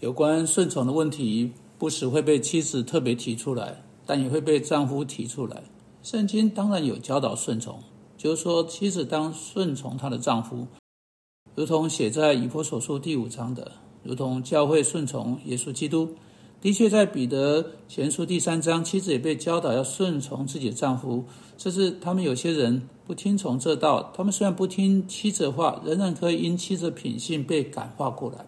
有关顺从的问题，不时会被妻子特别提出来，但也会被丈夫提出来。圣经当然有教导顺从，就是说妻子当顺从她的丈夫，如同写在以弗所书第五章的，如同教会顺从耶稣基督。的确，在彼得前书第三章，妻子也被教导要顺从自己的丈夫。这是他们有些人不听从这道，他们虽然不听妻子的话，仍然可以因妻子的品性被感化过来。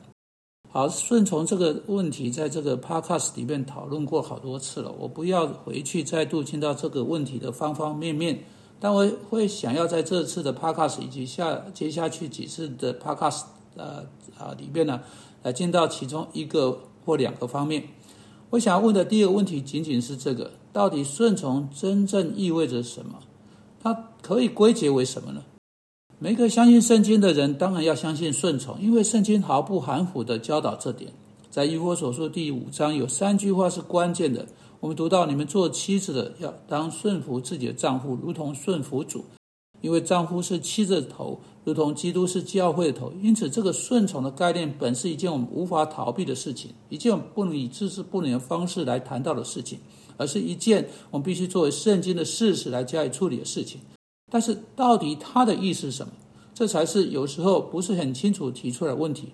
好，顺从这个问题，在这个 podcast 里面讨论过好多次了。我不要回去再度进到这个问题的方方面面，但我会想要在这次的 podcast 以及下接下去几次的 podcast 呃啊里面呢，来见到其中一个或两个方面。我想要问的第一个问题，仅仅是这个：到底顺从真正意味着什么？它可以归结为什么呢？每个相信圣经的人，当然要相信顺从，因为圣经毫不含糊的教导这点。在以弗所书第五章有三句话是关键的。我们读到：你们做妻子的要当顺服自己的丈夫，如同顺服主，因为丈夫是妻子的头，如同基督是教会的头。因此，这个顺从的概念本是一件我们无法逃避的事情，一件不能以知识不能的方式来谈到的事情，而是一件我们必须作为圣经的事实来加以处理的事情。但是，到底他的意思是什么？这才是有时候不是很清楚提出来问题。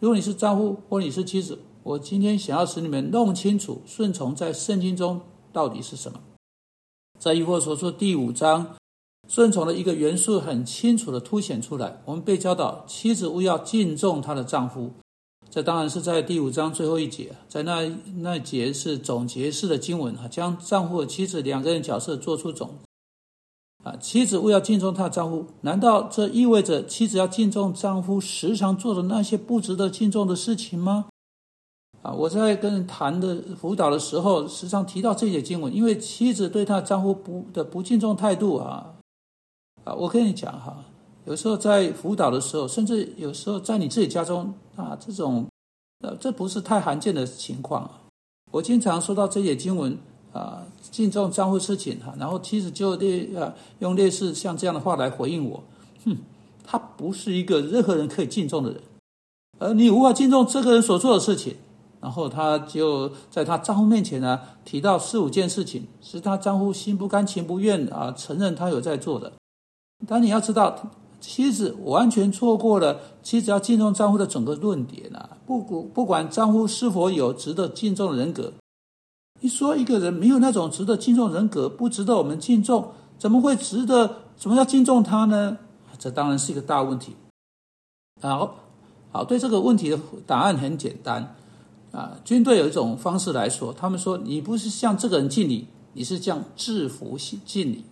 如果你是丈夫或你是妻子，我今天想要使你们弄清楚顺从在圣经中到底是什么。在一或所说第五章，顺从的一个元素很清楚的凸显出来。我们被教导妻子勿要敬重她的丈夫，这当然是在第五章最后一节，在那那节是总结式的经文啊，将丈夫和妻子两个人角色做出总。啊，妻子为要敬重她的丈夫，难道这意味着妻子要敬重丈夫时常做的那些不值得敬重的事情吗？啊，我在跟人谈的辅导的时候，时常提到这些经文，因为妻子对她丈夫不的不敬重态度啊，啊，我跟你讲哈，有时候在辅导的时候，甚至有时候在你自己家中啊，这种呃，这不是太罕见的情况。我经常说到这些经文。啊，敬重丈夫事情哈，然后妻子就类啊用类似像这样的话来回应我，哼，他不是一个任何人可以敬重的人，而你无法敬重这个人所做的事情，然后他就在他丈夫面前呢提到四五件事情，是他丈夫心不甘情不愿啊承认他有在做的，但你要知道，妻子完全错过了妻子要敬重丈夫的整个论点啊，不不不管丈夫是否有值得敬重的人格。你说一个人没有那种值得敬重人格，不值得我们敬重，怎么会值得？怎么要敬重他呢？这当然是一个大问题。好，好，对这个问题的答案很简单啊。军队有一种方式来说，他们说你不是向这个人敬礼，你是向制服敬礼。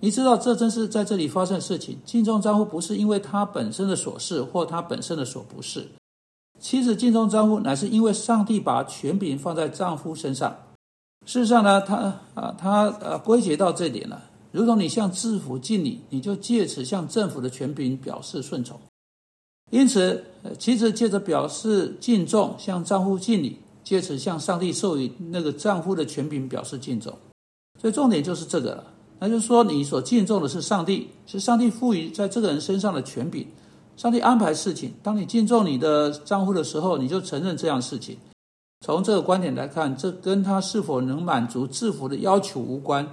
你知道这正是在这里发生的事情。敬重丈夫不是因为他本身的所是或他本身的所不是。妻子敬重丈夫，乃是因为上帝把权柄放在丈夫身上。事实上呢，他啊，他呃归结到这点了。如同你向制服敬礼，你就借此向政府的权柄表示顺从。因此，妻子借着表示敬重，向丈夫敬礼，借此向上帝授予那个丈夫的权柄表示敬重。所以重点就是这个了。那就是说，你所敬重的是上帝，是上帝赋予在这个人身上的权柄。上帝安排事情，当你敬重你的丈夫的时候，你就承认这样事情。从这个观点来看，这跟他是否能满足制服的要求无关。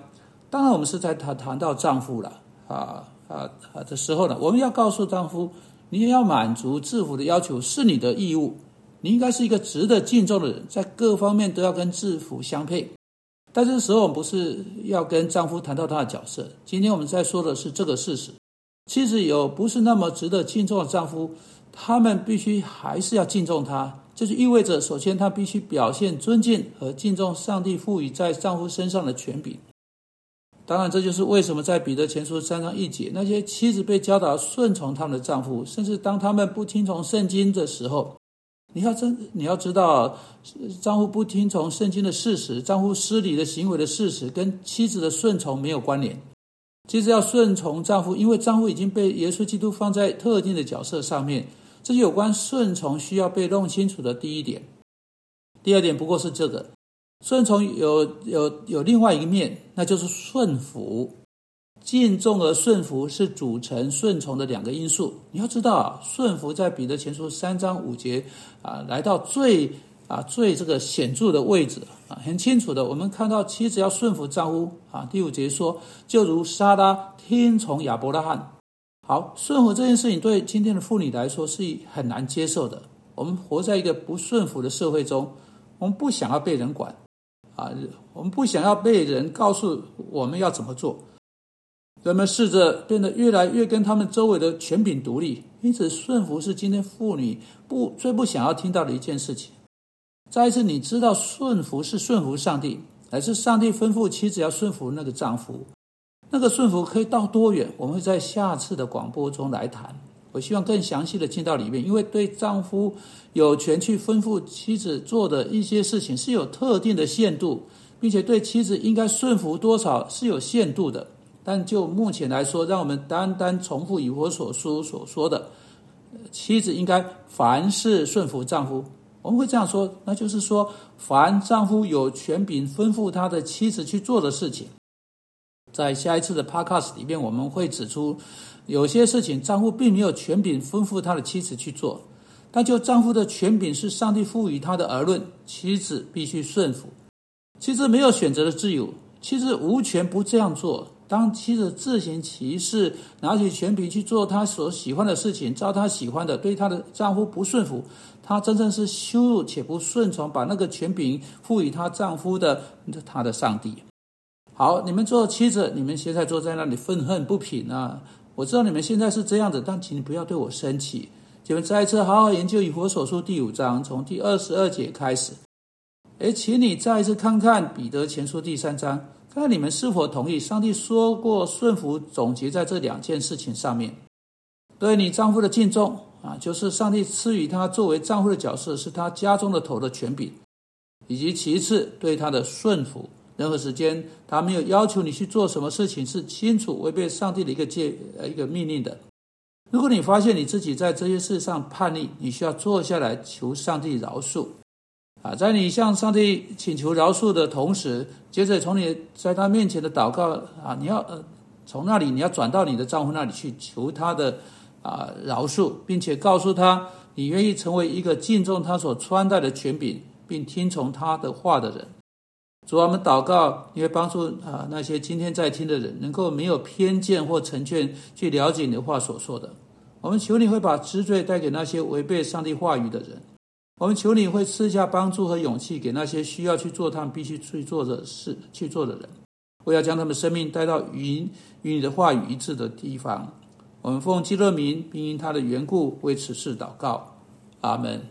当然，我们是在谈谈到丈夫了啊啊啊的时候呢，我们要告诉丈夫，你也要满足制服的要求是你的义务。你应该是一个值得敬重的人，在各方面都要跟制服相配。但这个时候，我们不是要跟丈夫谈到他的角色。今天我们在说的是这个事实。妻子有不是那么值得敬重的丈夫，他们必须还是要敬重他。这就意味着，首先他必须表现尊敬和敬重上帝赋予在丈夫身上的权柄。当然，这就是为什么在彼得前书三章一节，那些妻子被教导顺从他们的丈夫，甚至当他们不听从圣经的时候，你要真你要知道，丈夫不听从圣经的事实，丈夫失礼的行为的事实，跟妻子的顺从没有关联。其实要顺从丈夫，因为丈夫已经被耶稣基督放在特定的角色上面，这是有关顺从需要被弄清楚的第一点。第二点不过是这个，顺从有有有另外一个面，那就是顺服。敬重和顺服是组成顺从的两个因素。你要知道啊，顺服在彼得前书三章五节啊，来到最啊最这个显著的位置啊，很清楚的，我们看到妻子要顺服丈夫啊。第五节说，就如撒拉听从亚伯拉罕。好，顺服这件事情对今天的妇女来说是很难接受的。我们活在一个不顺服的社会中，我们不想要被人管啊，我们不想要被人告诉我们要怎么做。人们试着变得越来越跟他们周围的权柄独立，因此顺服是今天妇女不最不想要听到的一件事情。再一次，你知道顺服是顺服上帝，还是上帝吩咐妻子要顺服那个丈夫？那个顺服可以到多远？我们会在下次的广播中来谈。我希望更详细的进到里面，因为对丈夫有权去吩咐妻子做的一些事情是有特定的限度，并且对妻子应该顺服多少是有限度的。但就目前来说，让我们单单重复以我所书所说的，妻子应该凡事顺服丈夫。我们会这样说，那就是说，凡丈夫有权柄吩咐他的妻子去做的事情。在下一次的 podcast 里面，我们会指出，有些事情丈夫并没有权柄吩咐他的妻子去做，但就丈夫的权柄是上帝赋予他的而论，妻子必须顺服。妻子没有选择的自由，妻子无权不这样做。当妻子自行其事，拿起权柄去做她所喜欢的事情，照她喜欢的，对她的丈夫不顺服，她真正是羞辱且不顺从，把那个权柄赋予她丈夫的她的上帝。好，你们做妻子，你们现在坐在那里愤恨不平啊！我知道你们现在是这样子，但请你不要对我生气。你们再一次好好研究以佛所书第五章，从第二十二节开始。哎，请你再一次看看彼得前书第三章，那你们是否同意上帝说过顺服，总结在这两件事情上面。对你丈夫的敬重啊，就是上帝赐予他作为丈夫的角色，是他家中的头的权柄，以及其次对他的顺服。任何时间，他没有要求你去做什么事情，是清楚违背上帝的一个戒呃一个命令的。如果你发现你自己在这些事上叛逆，你需要坐下来求上帝饶恕。啊，在你向上帝请求饶恕的同时，接着从你在他面前的祷告啊，你要呃从那里你要转到你的丈夫那里去求他的啊饶恕，并且告诉他你愿意成为一个敬重他所穿戴的权柄，并听从他的话的人。主啊，我们祷告，你会帮助啊那些今天在听的人，能够没有偏见或成见去了解你的话所说的。我们求你会把知罪带给那些违背上帝话语的人。我们求你会赐下帮助和勇气给那些需要去做他们必须去做的事去做的人。我要将他们生命带到与与你的话语一致的地方。我们奉基勒名，并因他的缘故为此事祷告。阿门。